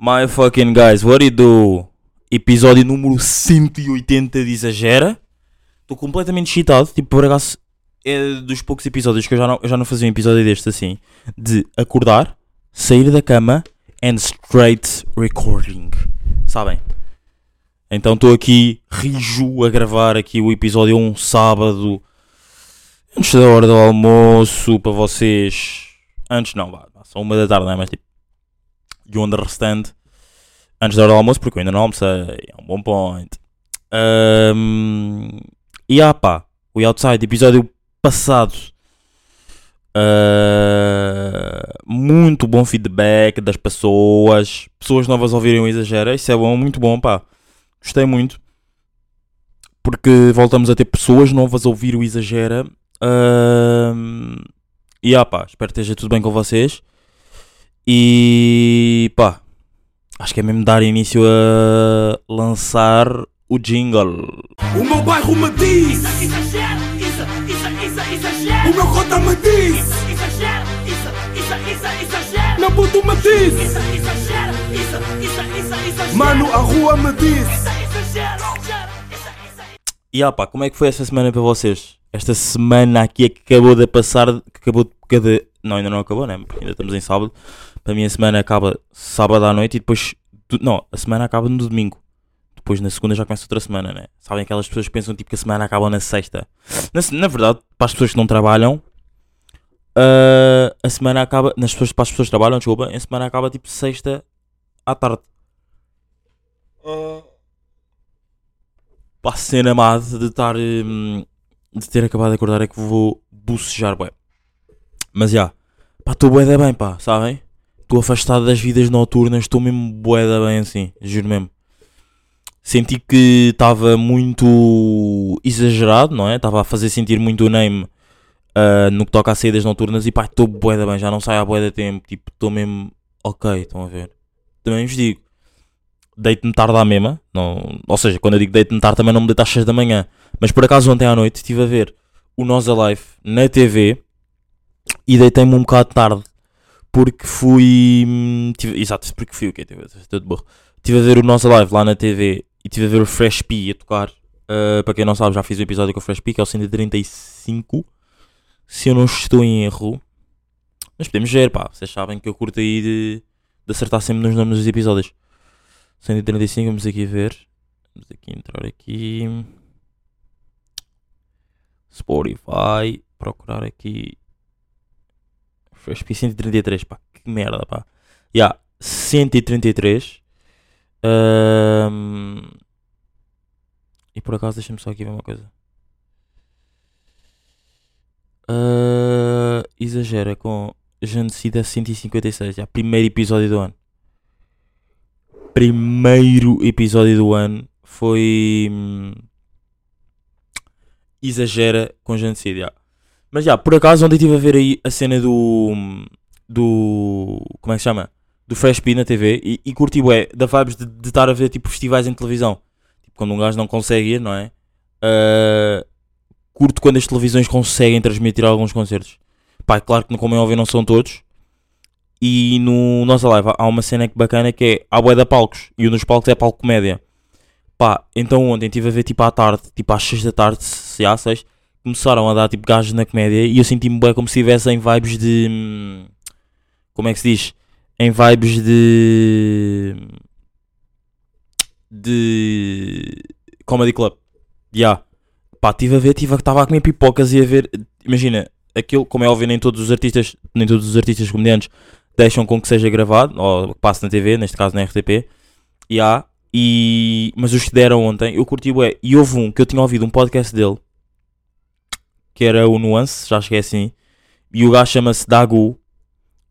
My fucking guys, what do you do? Episódio número 180 de Exagera. Estou completamente excitado. Tipo, por acaso, é dos poucos episódios que eu já não, eu já não fazia um episódio deste assim. De acordar, sair da cama and straight recording. Sabem? Então estou aqui, rijo, a gravar aqui o episódio um sábado. Antes da hora do almoço, para vocês. Antes não, vá, são uma da tarde, não é? Mas tipo, you understand? Antes da hora do almoço, porque eu ainda não almocei. É um bom point. Um, e ah pá, o Outside, episódio passado. Uh, muito bom feedback das pessoas. Pessoas novas ouvirem o Exagera. Isso é bom, muito bom, pá. Gostei muito. Porque voltamos a ter pessoas novas a ouvir o Exagera. Uh, e ah pá, espero que esteja tudo bem com vocês. E pá, acho que é mesmo dar início a lançar o jingle. O meu bairro me diz, Exagero, isso, isso, isso, exagero. o meu cota me diz, isso, isso, isso, exagero. meu puto me diz, Isso, exagero, isso, isso, isso, exagero. mano, a rua me diz. Exagero, isso, isso, E ah pá, como é que foi esta semana para vocês? Esta semana aqui que acabou de passar, que acabou de, de não, ainda não acabou, né? Porque ainda estamos em sábado. Para a semana acaba sábado à noite e depois, não, a semana acaba no domingo. Depois na segunda já começa outra semana, né? Sabem aquelas pessoas que pensam tipo que a semana acaba na sexta. Na, na verdade, para as pessoas que não trabalham, ah, a semana acaba, nas pessoas, para as pessoas que trabalham, desculpa, a semana acaba tipo sexta à tarde. Pá, a cena má de estar hum, de ter acabado de acordar é que vou bucejar, bué. Mas já, pá, estou bué da bem, pá, sabem? Estou afastado das vidas noturnas, estou mesmo bué da bem assim, juro mesmo. Senti que estava muito exagerado, não é? Estava a fazer sentir muito o name ah, no que toca a saídas noturnas e pá, estou bué da bem, já não saio há bué da tempo, tipo, estou mesmo ok, estão a ver? Também vos digo, deito-me tarde à mesma, não, ou seja, quando eu digo deito-me tarde também não me deito às 6 da manhã, mas por acaso ontem à noite estive a ver o Nós Alive na TV e deitei-me um bocado tarde porque fui. hum, tive- exato, porque fui o quê? Estive todo burro. Estive a ver o Nós Alive lá na TV e estive a ver o Fresh P a tocar. Uh, para quem não sabe, já fiz um episódio com o Fresh P, que é o 135. Se eu não estou em erro. Mas podemos ver, pá. Vocês sabem que eu curto aí de, de acertar sempre nos nomes dos episódios. 135, vamos aqui ver. Vamos aqui entrar aqui. Spotify. Procurar aqui. Fresh P 133, pá. Que merda, pá. Ya, yeah, 133. Ahm, E por acaso, deixa-me só aqui ver uma coisa. Ah, exagera com Genocida 156. Já, primeiro episódio do ano. Primeiro episódio do ano foi. hum, exagera com Genocida. já. Mas já, por acaso, ontem estive a ver aí a cena do. do. como é que se chama? Do Fresh P na TV e, e curti bué da vibes de estar a ver tipo festivais em televisão. Tipo, quando um gajo não consegue ir, não é? Ah, curto quando as televisões conseguem transmitir alguns concertos. Pá, claro que como é óbvio não são todos. E no nossa live há uma cena bacana que é a bué da palcos. E um dos palcos é palco comédia. Pá, então ontem estive a ver tipo à tarde, tipo às 6 da tarde, se há 6, começaram a dar tipo gajos na comédia e eu senti-me bué como se estivesse em vibes de. hum, Como é que se diz? Em vibes de. De. Comedy Club. Ya. Pá, estive a ver, estava a comer pipocas e a ver. Imagina, aquilo, como é óbvio, nem todos os artistas, nem todos os artistas comediantes deixam com que seja gravado, ou passe na TV, neste caso na RTP. Ya. E, mas os que deram ontem, eu curti bué. E houve um que eu tinha ouvido um podcast dele, que era o Nuance, já cheguei assim. E o gajo chama-se Dagu,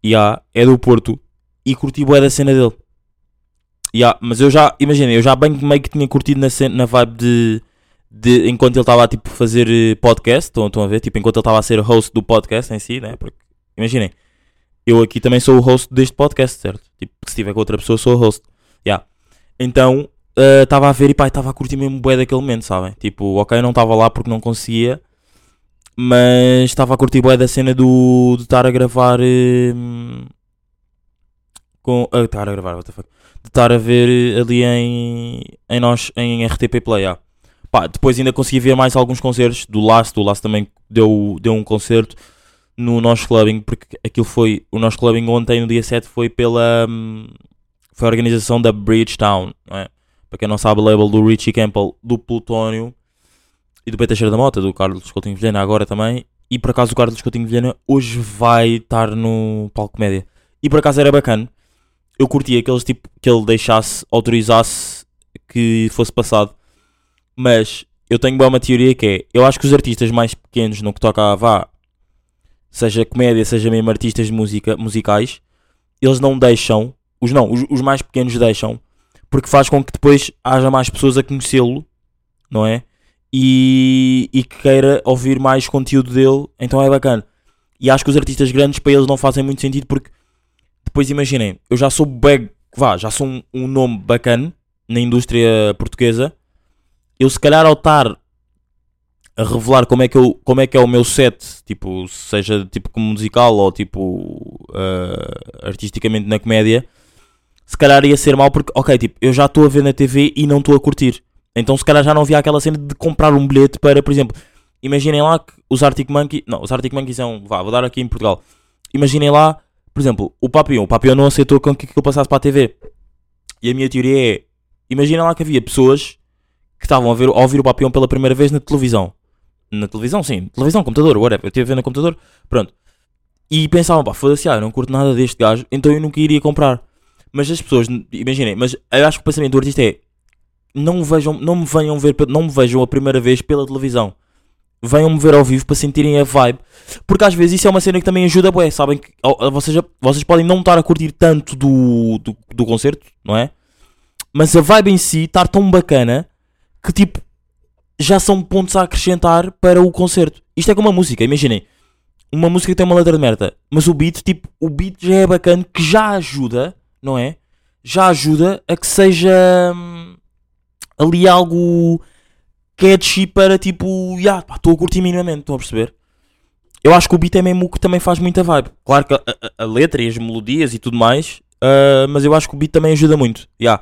ya, é do Porto. E curti bué da cena dele. Ya, mas eu já, imagina, eu já bem que meio que tinha curtido na, cena, na vibe de, de enquanto ele estava a tipo, fazer eh, podcast, estão, estão a ver? Tipo, enquanto ele estava a ser host do podcast em si, né? Porque, imaginem, eu aqui também sou o host deste podcast, certo? Tipo, se estiver com outra pessoa, sou o host. Ya. Então, eh, estava a ver e pá, estava a curtir mesmo bué daquele momento, sabem? Tipo, ok, não estava lá porque não conseguia, mas estava a curtir bué da cena do, de estar a gravar. eh, com. A estar a gravar, what the fuck. De estar a ver eh, ali em. em nós, em RTP Play, ah. Pá, depois ainda consegui ver mais alguns concertos do Last. O Last também deu, deu um concerto no Nós Clubbing, porque aquilo foi. O Nós Clubbing ontem, no dia 7, foi pela. hum, foi a organização da Bridgetown, não é? Para quem não sabe, o label do Richie Campbell, do Plutónio e do Peter Cheira da Mota, do Carlos Coutinho Vilhena agora também. E por acaso o Carlos Coutinho Vilhena hoje vai estar no palco média. E por acaso era bacana. Eu curtia que, tipo, que ele deixasse, autorizasse que fosse passado. Mas eu tenho uma teoria que é: eu acho que os artistas mais pequenos no que toca a vá, seja comédia, seja mesmo artistas de música, musicais, eles não deixam, os não, os, os mais pequenos deixam, porque faz com que depois haja mais pessoas a conhecê-lo, não é? E, e que queira ouvir mais conteúdo dele, então é bacana. E acho que os artistas grandes para eles não fazem muito sentido porque depois imaginem, eu já sou bem, vá, já sou um, um nome bacana na indústria portuguesa. Eu se calhar ao estar a revelar como é que, eu, como é, que é o meu set, tipo, seja tipo como musical ou tipo ah, artisticamente na comédia, se calhar ia ser mal porque, ok, tipo, eu já estou a ver na TV e não estou a curtir. Então se calhar já não havia aquela cena de comprar um bilhete para, por exemplo, imaginem lá que os Arctic Monkeys, não, os Arctic Monkeys um, vá, vou dar aqui em Portugal. Imaginem lá, por exemplo, o Papillon, o Papillon não aceitou que aquilo passasse para a TV. E a minha teoria é, imaginem lá que havia pessoas que estavam a, ver, a ouvir o Papillon pela primeira vez na televisão. Na televisão, sim, televisão, computador, whatever, eu estive a ver no computador, pronto. E pensavam, pá, foda-se, ah, eu não curto nada deste gajo, então eu nunca iria comprar. Mas as pessoas, imaginem, mas eu acho que o pensamento do artista é não vejam, não me venham ver, não me vejam a primeira vez pela televisão. Venham-me ver ao vivo para sentirem a vibe. Porque às vezes isso é uma cena que também ajuda, bué, sabem que vocês, vocês podem não estar a curtir tanto do, do, do concerto, não é? Mas a vibe em si estar tão bacana que tipo já são pontos a acrescentar para o concerto. Isto é como uma música, imaginem. Uma música que tem uma letra de merda, mas o beat, tipo, o beat já é bacana que já ajuda, não é? Já ajuda a que seja hum, ali algo catchy para tipo, já, pá, estou a curtir minimamente, estão a perceber? Eu acho que o beat é mesmo o que também faz muita vibe. Claro que a, a- a letra e as melodias e tudo mais, ah, mas eu acho que o beat também ajuda muito, já.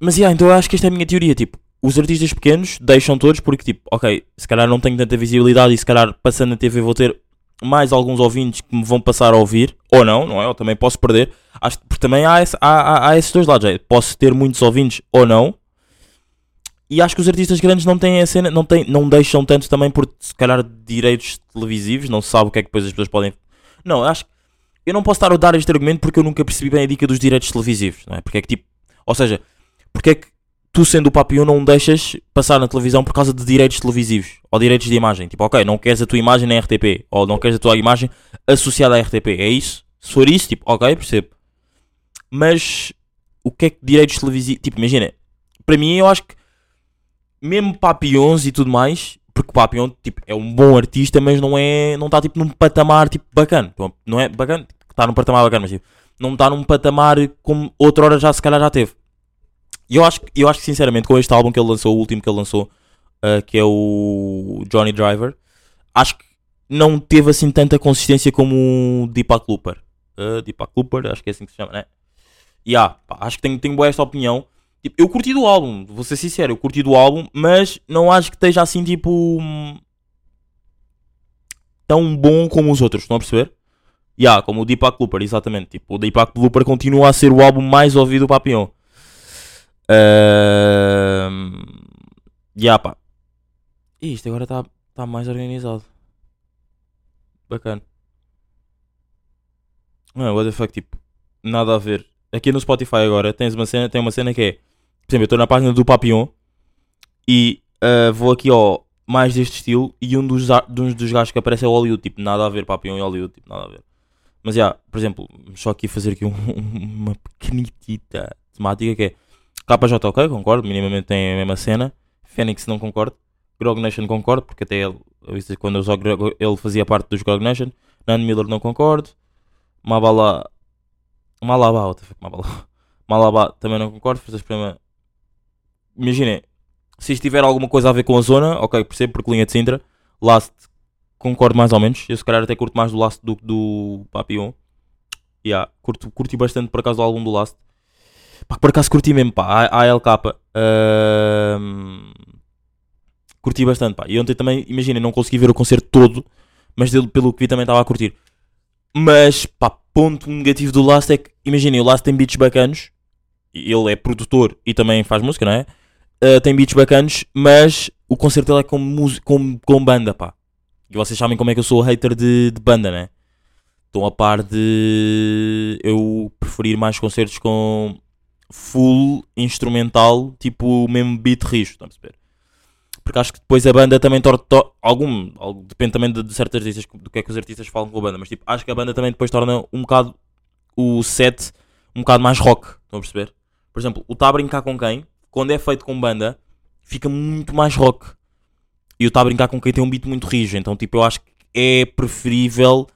Mas já, então eu acho que esta é a minha teoria, tipo, os artistas pequenos deixam todos porque tipo, ok, se calhar não tenho tanta visibilidade e se calhar passando na TV vou ter mais alguns ouvintes que me vão passar a ouvir, ou não, não é? Eu também posso perder, acho, porque também há, esse- há, há, há esses dois lados, é, posso ter muitos ouvintes ou não, e acho que os artistas grandes não têm a cena, não, têm, não deixam tanto também por se calhar direitos televisivos, não sabe o que é que depois as pessoas podem. Não, acho que eu não posso estar a dar este argumento porque eu nunca percebi bem a dica dos direitos televisivos, não é? Porque é que tipo, ou seja, porque é que tu sendo o Papillon não deixas passar na televisão por causa de direitos televisivos ou direitos de imagem? Tipo, ok, não queres a tua imagem na RTP ou não queres a tua imagem associada à RTP, é isso? Se for isso, tipo, ok, percebo. Mas o que é que direitos televisivos. Tipo, imagina, para mim eu acho que mesmo Papillons e tudo mais, porque Papillon tipo, é um bom artista, mas não é. não está tipo num patamar tipo bacana. Não é bacana, está num patamar bacana, mas tipo, não está num patamar como outra hora já se calhar já teve. E eu acho, eu acho que sinceramente com este álbum que ele lançou, o último que ele lançou, uh, que é o Johnny Driver, acho que não teve assim tanta consistência como o Deepak Looper. Uh, Deepak Looper, acho que é assim que se chama, né? E ah, pá, acho que tenho, tenho boa esta opinião. Tipo, eu curti do álbum, vou ser sincero, eu curti do álbum, mas não acho que esteja assim tipo. tão bom como os outros, estão a perceber? Yeah, como o Deepak Looper, exatamente. Tipo, o Deepak Looper continua a ser o álbum mais ouvido do Papillon. Ahm, yeah, pá. Isto agora está tá mais organizado. Bacana. Não, what the fuck, tipo, nada a ver. Aqui no Spotify agora tens uma cena, tem uma cena que é, por exemplo, eu estou na página do Papillon e ah, vou aqui ao mais deste estilo e um dos, dos gajos que aparece é o Hollywood, tipo, nada a ver, Papillon e Hollywood, tipo, nada a ver. Mas já, por exemplo, só aqui fazer aqui um- uma pequenitita temática que é KJ ok, concordo, minimamente tem a mesma cena. Fênix não concordo. Grog Nation concordo, porque até ele, quando eu jogo, ele fazia parte dos Grog Nation. Nan Miller não concordo. Mabala. Malaba, what the fuck. Malaba também não concordo. Fazes problema. Imaginem, se isto tiver alguma coisa a ver com a zona, ok, percebo, porque linha de Sintra. Last, concordo mais ou menos. Eu se calhar até curto mais do Last do que do Papillon. Yeah, curto, curti bastante por acaso do álbum do Last. Pá, por acaso curti mesmo, pá. A- ALK. ahm, curti bastante, pá. E ontem também, imagina, não consegui ver o concerto todo, mas dele, pelo que vi, também estava a curtir. Mas, pá, ponto negativo do Last é que, imaginem, o Last tem beats bacanos. Ele é produtor e também faz música, não é? Ah, tem beats bacanos, mas o concerto dele é com, com, com banda, pá. E vocês sabem como é que eu sou hater de, de banda, né? Estão a par de eu preferir mais concertos com full instrumental, tipo mesmo beat rijo, estão a perceber? Porque acho que depois a banda também torna. to- algum, depende também de, de certos artistas, do que é que os artistas falam com a banda, mas tipo, acho que a banda também depois torna um bocado o set um bocado mais rock, estão a perceber? Por exemplo, o Tá a Brincar com Quem, quando é feito com banda, fica muito mais rock. E o Tá a Brincar com Quem tem um beat muito rijo, então tipo, eu acho que é preferível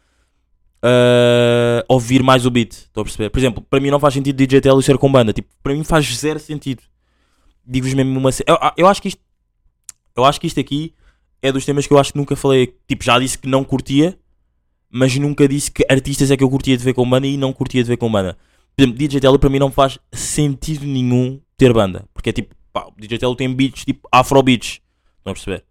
ah, ouvir mais o beat. Estou a perceber? Por exemplo, para mim não faz sentido DJ Telly ser com banda. Tipo, para mim faz zero sentido. Digo-vos mesmo uma. Eu, eu acho que isto. Eu acho que isto aqui é dos temas que eu acho que nunca falei. Tipo, já disse que não curtia, mas nunca disse que artistas é que eu curtia de ver com banda e não curtia de ver com banda. Por exemplo, DJ Telly para mim não faz sentido nenhum ter banda. Porque é tipo, pá, o DJ Telly tem beats tipo afrobeats. Estão a perceber?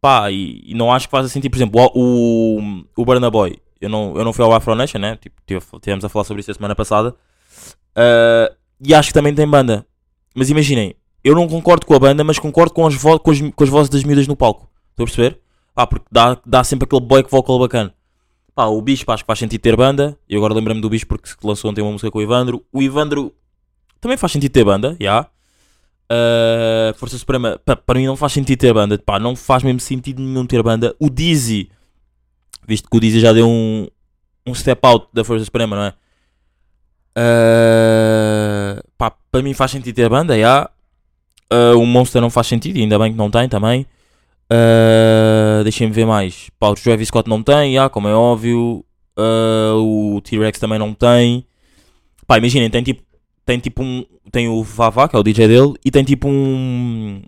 Pá, e, e não acho que faça sentido. Por exemplo, o, o, o Burna Boy. Eu não, eu não fui ao Afro Nation, né? Tipo, tive- tivemos a falar sobre isso a semana passada. Ah, e acho que também tem banda. Mas imaginem, eu não concordo com a banda, mas concordo com as, com as, com as vozes das miúdas no palco. Estão a perceber? Pá, porque dá, dá sempre aquele boy vocal bacana. Pá, o Bispo acho que faz sentido ter banda. E agora lembrei-me do Bispo porque lançou ontem uma música com o Ivandro. O Ivandro também faz sentido ter banda, já. Ah, Força Suprema, para mim não faz sentido ter banda. Pá, não faz mesmo sentido nenhum ter banda. O Dizzy, visto que o Dizzy já deu um, um step out da Força Suprema, não é? Ah, pá, para mim faz sentido ter banda, já. Ah, o Monster não faz sentido, ainda bem que não tem também. Ah, Deixem-me ver mais. Pá, o Travis Scott não tem, já, como é óbvio. Ah, o T-Rex também não tem. Pá, imaginem, tem tipo, tem tipo um. Tem o Vavá, que é o DJ dele, e tem tipo um.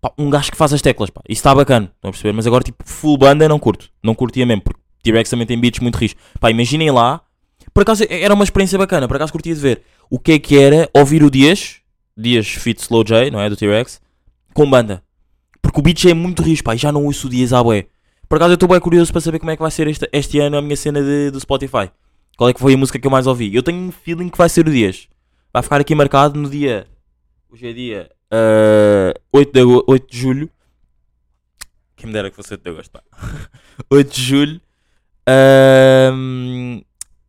pá, um gajo que faz as teclas, pá. Isso está bacana, estão a perceber? Mas agora, tipo, full banda não curto. Não curtia mesmo, porque T-Rex também tem beats muito rixos. Pá, imaginem lá. Por acaso era uma experiência bacana, por acaso curtia de ver o que é que era ouvir o Dias, Dias Fit Slow J, não é? Do T-Rex, com banda. Porque o beat é muito rijo, pá, e já não ouço o Dias à bué. Por acaso eu estou bem curioso para saber como é que vai ser este, este ano a minha cena do Spotify. Qual é que foi a música que eu mais ouvi? Eu tenho um feeling que vai ser o Dias. Vai ficar aqui marcado no dia. Hoje é dia ah, 8, de, ago- 8 de julho. Quem me dera que fosse 8 de agosto, pá. 8 de julho. Ahm,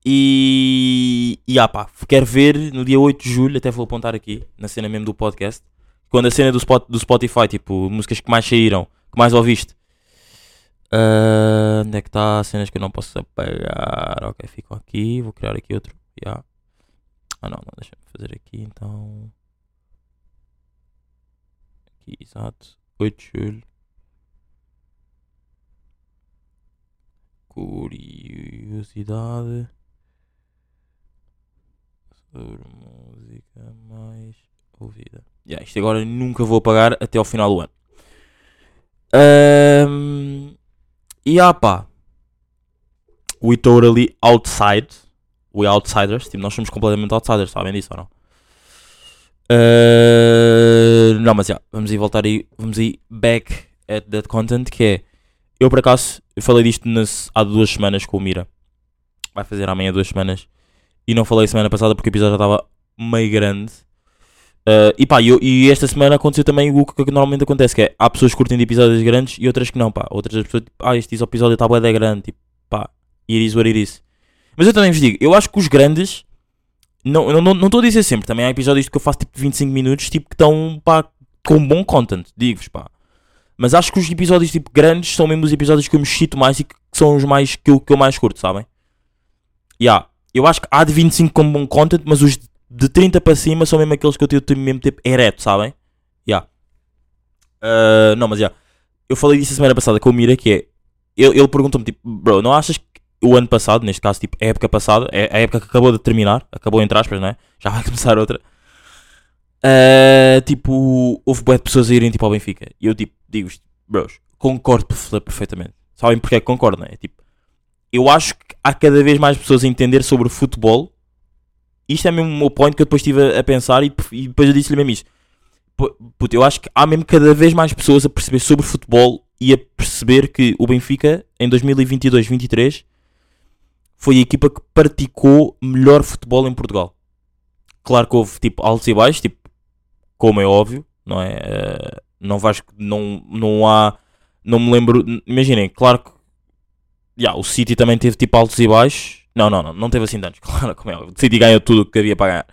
e. E ah, pá, quero ver no dia 8 de julho. Até vou apontar aqui, na cena mesmo do podcast. Quando a cena do, spot, do Spotify, tipo, músicas que mais saíram, que mais ouviste. Ah, onde é que está? Cenas que eu não posso apagar. Ok, ficam aqui. Vou criar aqui outro. Yeah. Ah, não, não, deixa-me fazer aqui então. Aqui, exato. 8 de julho. Curiosidade sobre música mais ouvida. Yeah, isto agora nunca vou apagar até ao final do ano. Ahm, e ah pá, we totally outside. We outsiders. Tipo, nós somos completamente outsiders, sabem disso ou não? Ah, não, mas já, vamos aí voltar aí. Vamos aí back at that content que é. Eu por acaso, eu falei disto nas- há duas semanas com o Mira. Vai fazer amanhã duas semanas. E não falei semana passada porque o episódio já estava meio grande. Ah, e pá, eu- e esta semana aconteceu também o que, que normalmente acontece, que é há pessoas que curtem de episódios grandes e outras que não, pá. Outras pessoas, tipo, ah, este episódio está bué grande, tipo, pá, it is what it is. Mas eu também vos digo, eu acho que os grandes, não estou não, não, estou a dizer sempre, também há episódios que eu faço tipo 25 minutos, tipo, que estão, pá, com bom content, digo-vos, pá. Mas acho que os episódios, tipo, grandes são mesmo os episódios que eu me excito mais e que são os mais, que eu, que eu mais curto, sabem? Yeah. Eu acho que há de 25 com bom content, mas os de 30 para cima são mesmo aqueles que eu tenho mesmo tipo ereto, sabem? Yeah. Ah, não, mas já. Eu falei disso a semana passada com o Mira, que é. Ele, ele perguntou-me, tipo, bro, não achas que o ano passado, neste caso, tipo, a época passada, é a época que acabou de terminar, acabou entre aspas, não é? Já vai começar outra. Ah, tipo, houve bué de pessoas a irem tipo ao Benfica. E eu, tipo, digo, bros, concordo perfe- perfeitamente. Sabem porque é que concordo, não é? Tipo, eu acho que há cada vez mais pessoas a entender sobre futebol. Isto é mesmo o meu point que eu depois estive a, pensar e, e depois eu disse-lhe mesmo isto. Eu acho que há mesmo cada vez mais pessoas a perceber sobre futebol e a perceber que o Benfica, em 2022-23, foi a equipa que praticou melhor futebol em Portugal. Claro que houve tipo altos e baixos, tipo, como é óbvio, não é? Eh, não vais, não, não há, não me lembro, imaginem, claro que yeah, o City também teve tipo altos e baixos. Não, não, não, não teve assim tantos, claro, como é óbvio. O City ganhou tudo o que havia para ganhar.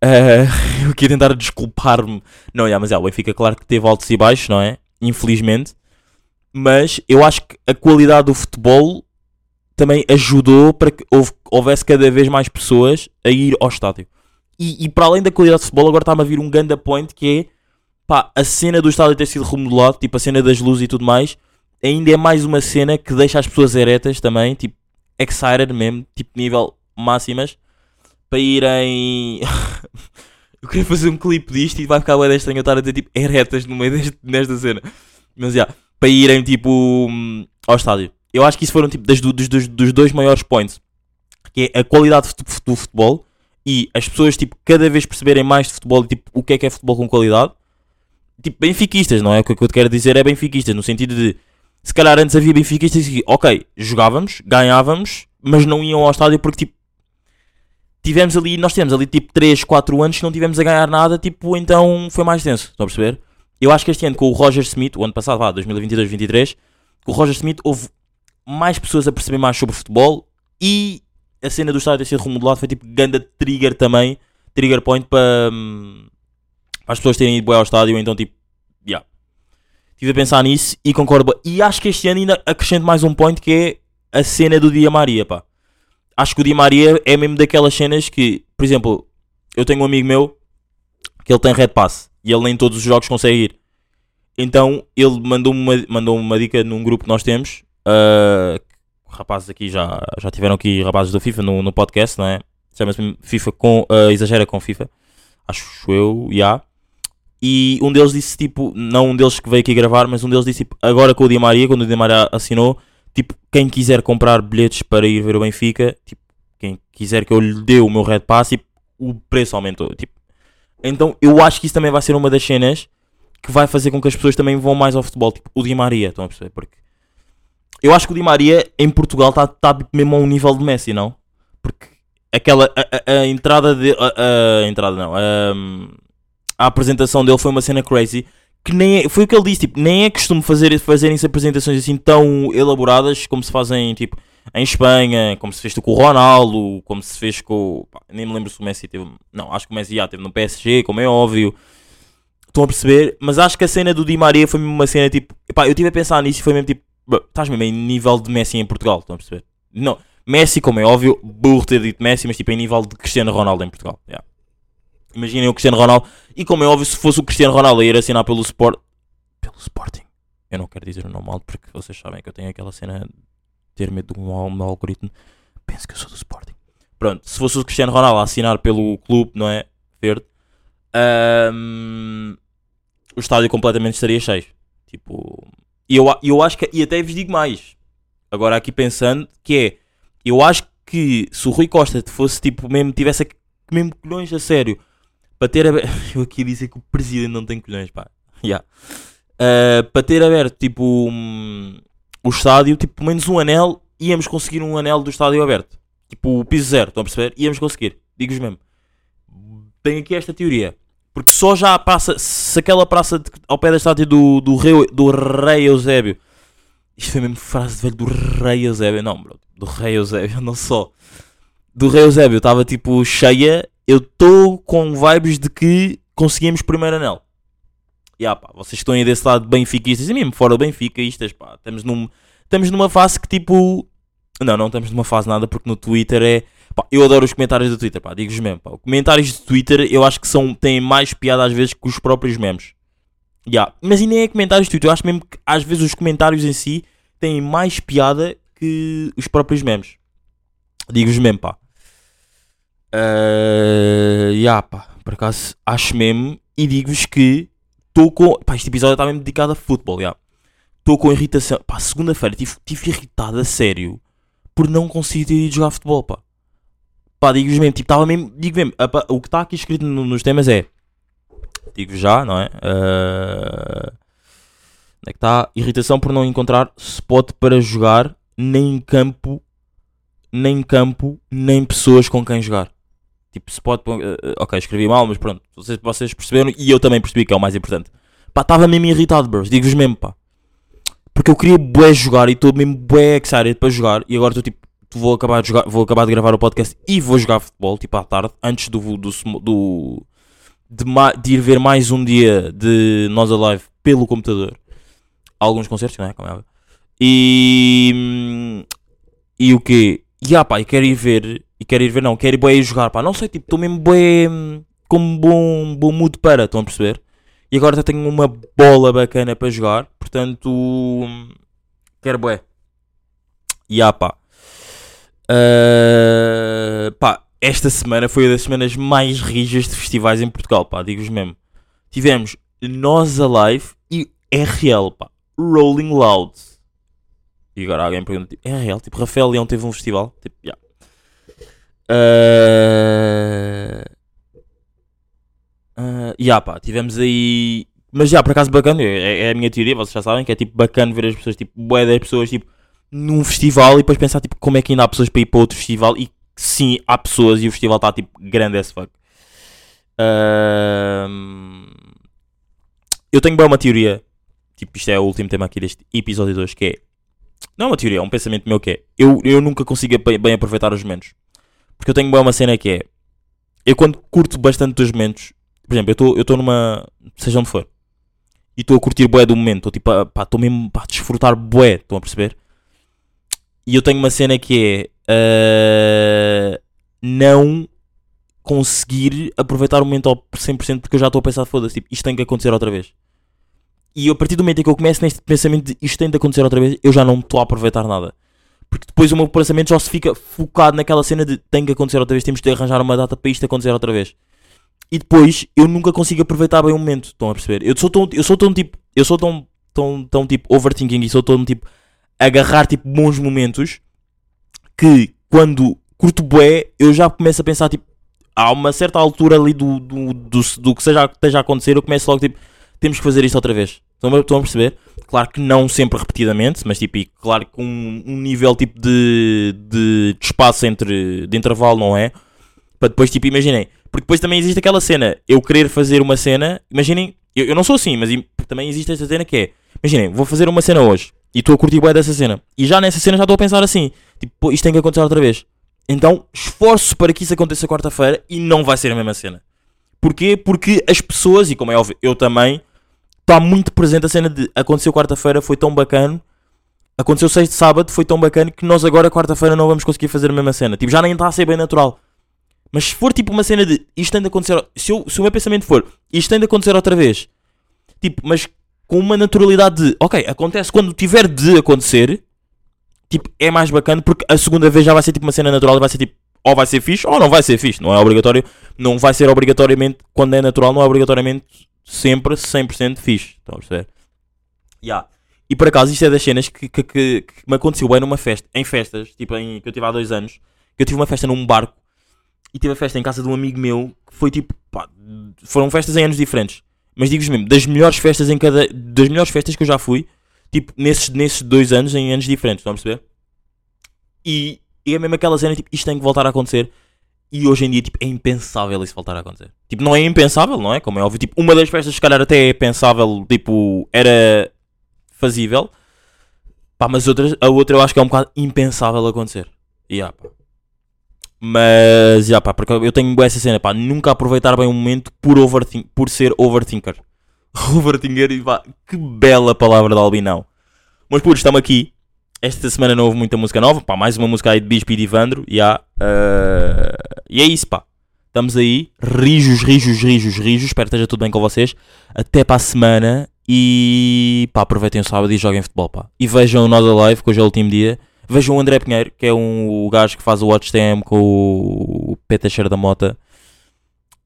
Eh, eu queria tentar desculpar-me. Não, yeah, mas é, o Benfica, claro que teve altos e baixos, não é? Infelizmente. Mas eu acho que a qualidade do futebol também ajudou para que houve- houvesse cada vez mais pessoas a ir ao estádio. E, e para além da qualidade de futebol, agora está-me a vir um ganda point que é pá, a cena do estádio ter sido remodelado, tipo a cena das luzes e tudo mais, ainda é mais uma cena que deixa as pessoas eretas também, tipo, excited mesmo, tipo nível máximas, para irem. eu queria fazer um clipe disto e vai ficar bem estranho eu estar a dizer tipo eretas no meio deste, nesta cena. Mas já, para irem tipo hum, ao estádio. Eu acho que isso foram tipo das, do- dos, dos, dos dois maiores points. Que é a qualidade do futebol e as pessoas tipo cada vez perceberem mais de futebol e tipo o que é que é futebol com qualidade. Tipo, benfiquistas, não é? O que eu te quero dizer é benfiquistas, no sentido de se calhar antes havia benfiquistas que, ok, jogávamos, ganhávamos, mas não iam ao estádio porque tipo tivemos ali, nós tivemos ali tipo 3, 4 anos que não tivemos a ganhar nada, tipo, então foi mais tenso, estão a perceber? Eu acho que este ano com o Roger Smith, o ano passado, vá, 2022-23, com o Roger Smith houve mais pessoas a perceber mais sobre futebol e a cena do estádio ter sido remodelado foi tipo ganda trigger também, trigger point para, hum, para as pessoas terem ido bué ao estádio, então tipo, yeah. Estive a pensar nisso e concordo. E acho que este ano ainda acrescento mais um point que é a cena do Dia Maria, pá. Acho que o Di Maria é mesmo daquelas cenas que, por exemplo, eu tenho um amigo meu que ele tem Red Pass e ele nem todos os jogos consegue ir. Então ele mandou-me uma, mandou uma dica num grupo que nós temos. Ah, rapazes aqui já, já tiveram aqui rapazes do FIFA no, no podcast, não é? Chama-se FIFA com. ah, exagera com FIFA. Acho eu, já. E um deles disse tipo, não um deles que veio aqui gravar, mas um deles disse tipo, agora com o Di Maria, quando o Di Maria assinou, tipo, quem quiser comprar bilhetes para ir ver o Benfica, tipo, quem quiser que eu lhe dê o meu Red Pass, tipo, o preço aumentou, tipo. Então, eu acho que isso também vai ser uma das cenas que vai fazer com que as pessoas também vão mais ao futebol, tipo, o Di Maria, estão a perceber? Porque eu acho que o Di Maria em Portugal está tá, mesmo a um nível de Messi, não? Porque aquela, a, a- a entrada de, a, a entrada não, a, a apresentação dele foi uma cena crazy que nem é- foi o que ele disse, tipo, nem é costume fazer, fazerem-se apresentações assim tão elaboradas como se fazem, tipo, em Espanha, como se fez com o Ronaldo, como se fez com. pá, nem me lembro se o Messi teve. Não, acho que o Messi já teve no PSG, como é óbvio. Estão a perceber? Mas acho que a cena do Di Maria foi mesmo uma cena tipo. Epá, eu estive a pensar nisso e foi mesmo tipo. "Bro, Estás mesmo em nível de Messi em Portugal, estão a perceber? Não, Messi, como é óbvio, burro ter dito Messi, mas tipo em nível de Cristiano Ronaldo em Portugal. yeah. Imaginem o Cristiano Ronaldo. E como é óbvio, se fosse o Cristiano Ronaldo a ir assinar pelo Sport. Pelo Sporting. Eu não quero dizer o nome alto porque vocês sabem que eu tenho aquela cena de ter medo de um, um algoritmo. Penso que eu sou do Sporting. Pronto, se fosse o Cristiano Ronaldo a assinar pelo clube, não é? Verde. ahm, o estádio completamente estaria cheio. Tipo. E eu, eu acho que. E até vos digo mais. Agora aqui pensando que é. Eu acho que se o Rui Costa fosse tipo mesmo. Tivesse mesmo colhões a sério. Para ter aberto. Eu aqui dizer que o presidente não tem colhões, pá. Yeah. Ah, para ter aberto tipo um- o estádio, tipo pelo menos um anel, íamos conseguir um anel do estádio aberto. Tipo o piso zero, estão a perceber? Íamos conseguir, digo-vos mesmo. Tenho aqui esta teoria. Porque só já a praça, se aquela praça de- ao pé da estátua do, do, rei, do rei Eusébio. Isto foi mesmo frase de velho do rei Eusébio. Não, bro, do rei Eusébio, não só. Do rei Eusébio estava tipo cheia. Eu estou com vibes de que conseguimos primeiro anel. E ah, pá, vocês estão aí desse lado benfiquistas e mesmo fora do benfiquistas, pá, estamos, num, estamos numa fase que tipo. Não, não estamos numa fase nada porque no Twitter é. Pá, eu adoro os comentários do Twitter, pá, digo-vos mesmo, pá. Os comentários do Twitter eu acho que são, têm mais piada às vezes que os próprios memes. Ya, Mas e nem é comentários do Twitter, eu acho mesmo que às vezes os comentários em si têm mais piada que os próprios memes. Digo-vos mesmo, pá. Uh, ya, pá, por acaso acho mesmo e digo-vos que estou com. Pá, este episódio está mesmo dedicado a futebol, já. Estou com irritação. Pá, segunda-feira estive tive irritado a sério. por não conseguir ter ido jogar futebol, pá. Pá, digo-vos mesmo, tipo, estava mesmo, digo mesmo, o que está aqui escrito no- nos temas é, digo já, não é? Ah, onde é que está? Irritação por não encontrar spot para jogar, nem em campo, nem em campo, nem pessoas com quem jogar. Tipo, spot, eh, ok, escrevi mal, mas pronto, vocês, vocês perceberam e eu também percebi que é o mais importante. Pá, estava mesmo irritado, bros, digo-vos mesmo, pá. Porque eu queria bué jogar e estou mesmo bué excited para jogar e agora estou tipo, vou acabar de jogar, vou acabar de gravar o podcast e vou jogar futebol, tipo à tarde, antes do, do, do de, de ir ver mais um dia de Nós Alive pelo computador. Alguns concertos, não é? Como é. E. E o quê? E ah, pá, e quero ir ver. E quero ir ver, não, quero ir ir jogar, pá. Não sei, tipo, estou mesmo hum, Com um bom, bom mood para, estão a perceber? E agora já tenho uma bola bacana para jogar, portanto. Quero bué. E ah, pá. Ah, pá, esta semana foi uma das semanas mais rijas de festivais em Portugal, pá, digo-vos mesmo. Tivemos Nós Alive e RL, pá, Rolling Loud. E agora alguém pergunta, tipo, RL, tipo, Rafael Leão teve um festival? Tipo, já. Ah, ah, já, pá, tivemos aí. Mas já, por acaso, bacana, é, é a minha teoria, vocês já sabem, que é tipo bacana ver as pessoas, tipo, bué das pessoas, tipo, num festival e depois pensar, tipo, como é que ainda há pessoas para ir para outro festival e sim, há pessoas e o festival está, tipo, grande as fuck. Ahm, eu tenho bem uma teoria, tipo, isto é o último tema aqui deste episódio 2, que é, não é uma teoria, é um pensamento meu que é, eu, eu nunca consigo bem, aproveitar os momentos. Porque eu tenho bem uma cena que é, eu quando curto bastante dos momentos, por exemplo, eu estou numa, seja onde for, e estou a curtir bué do momento, estou tipo, pá, estou mesmo a desfrutar bué, estão a perceber? E eu tenho uma cena que é ah, não conseguir aproveitar o momento ao 100% porque eu já estou a pensar, foda-se, tipo, isto tem que acontecer outra vez. E a partir do momento em que eu começo neste pensamento de isto tem de acontecer outra vez, eu já não estou a aproveitar nada. Porque depois o meu pensamento já se fica focado naquela cena de tem que acontecer outra vez, temos de arranjar uma data para isto acontecer outra vez. E depois eu nunca consigo aproveitar bem o momento, estão a perceber? Eu sou tão, eu sou tão tipo, eu sou tão, tão, tão tipo overthinking e sou tão tipo agarrar tipo bons momentos que quando curto bué, eu já começo a pensar tipo, há uma certa altura ali do, do, do, do que seja, esteja a acontecer, eu começo logo tipo, temos que fazer isto outra vez. Estão a, estão a perceber? Claro que não sempre repetidamente, mas tipo, claro que um, um nível tipo de, de, de espaço entre, de intervalo, não é? Para depois, tipo, imaginem. Porque depois também existe aquela cena, eu querer fazer uma cena, imaginem, eu, eu não sou assim, mas também existe esta cena que é, imaginem, vou fazer uma cena hoje e estou a curtir bem dessa cena. E já nessa cena já estou a pensar assim, tipo, isto tem que acontecer outra vez. Então esforço para que isso aconteça quarta-feira e não vai ser a mesma cena. Porquê? Porque as pessoas, e como é óbvio, eu também, está muito presente a cena de aconteceu quarta-feira, foi tão bacana, aconteceu sexta sábado, foi tão bacana que nós agora quarta-feira não vamos conseguir fazer a mesma cena. Tipo, já nem está a ser bem natural. Mas se for tipo uma cena de isto tem de acontecer, se, eu- se o meu pensamento for isto tem de acontecer outra vez, tipo, mas com uma naturalidade de ok, acontece quando tiver de acontecer, tipo, é mais bacana porque a segunda vez já vai ser tipo uma cena natural e vai ser tipo, ou vai ser fixe ou não vai ser fixe, não é obrigatório, não vai ser obrigatoriamente, quando é natural, não é obrigatoriamente sempre 100% fixe, estão a perceber? Yeah. E por acaso isto é das cenas que, que, que- que me aconteceu bem numa festa, em festas, tipo em, que eu tive há dois anos, que eu tive uma festa num barco e tive a festa em casa de um amigo meu que foi tipo, pá, foram festas em anos diferentes. Mas digo-vos mesmo, das melhores festas em cada. Das melhores festas que eu já fui, tipo, nesses, nesses dois anos em anos diferentes, estão a perceber? E, e é mesmo aquela cena, tipo, isto tem que voltar a acontecer. E hoje em dia, tipo, é impensável isso voltar a acontecer. Tipo, não é impensável, não é? Como é óbvio, tipo, uma das festas, se calhar, até é pensável, tipo, era fazível. Pá, mas outras, a outra eu acho que é um bocado impensável acontecer. E yeah, pá. Mas, já pá, porque eu tenho essa cena, pá, nunca aproveitar bem o momento por, overthink, por ser overthinker. overthinker, e pá, que bela palavra de albinão. Mas, putos, estamos aqui. Esta semana não houve muita música nova, pá, mais uma música aí de Bispo e de Ivandro, já. eh, e é isso, pá. Estamos aí, rijos, rijos, rijos, rijos. Espero que esteja tudo bem com vocês. Até para a semana. E pá, aproveitem o sábado e joguem futebol, pá. E vejam o Nós Alive, que hoje é o último dia. Vejam o André Pinheiro, que é um, o gajo que faz o Watch TM com o P. Teixeira da Mota.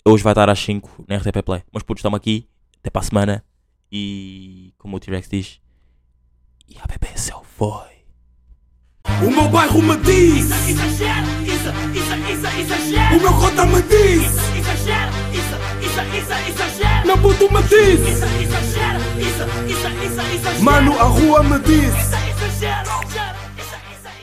Hoje vai estar às 5 na RTP Play. Mas putos, estamos aqui. Até para a semana. E como o T-Rex diz. E a BBSL foi. O meu bairro me diz, Exagera, isso, isso, isso, exagera. o meu cota me diz, isso, isso, isso, meu puto me diz, Isso, isso, isso, isso, mano a rua me diz,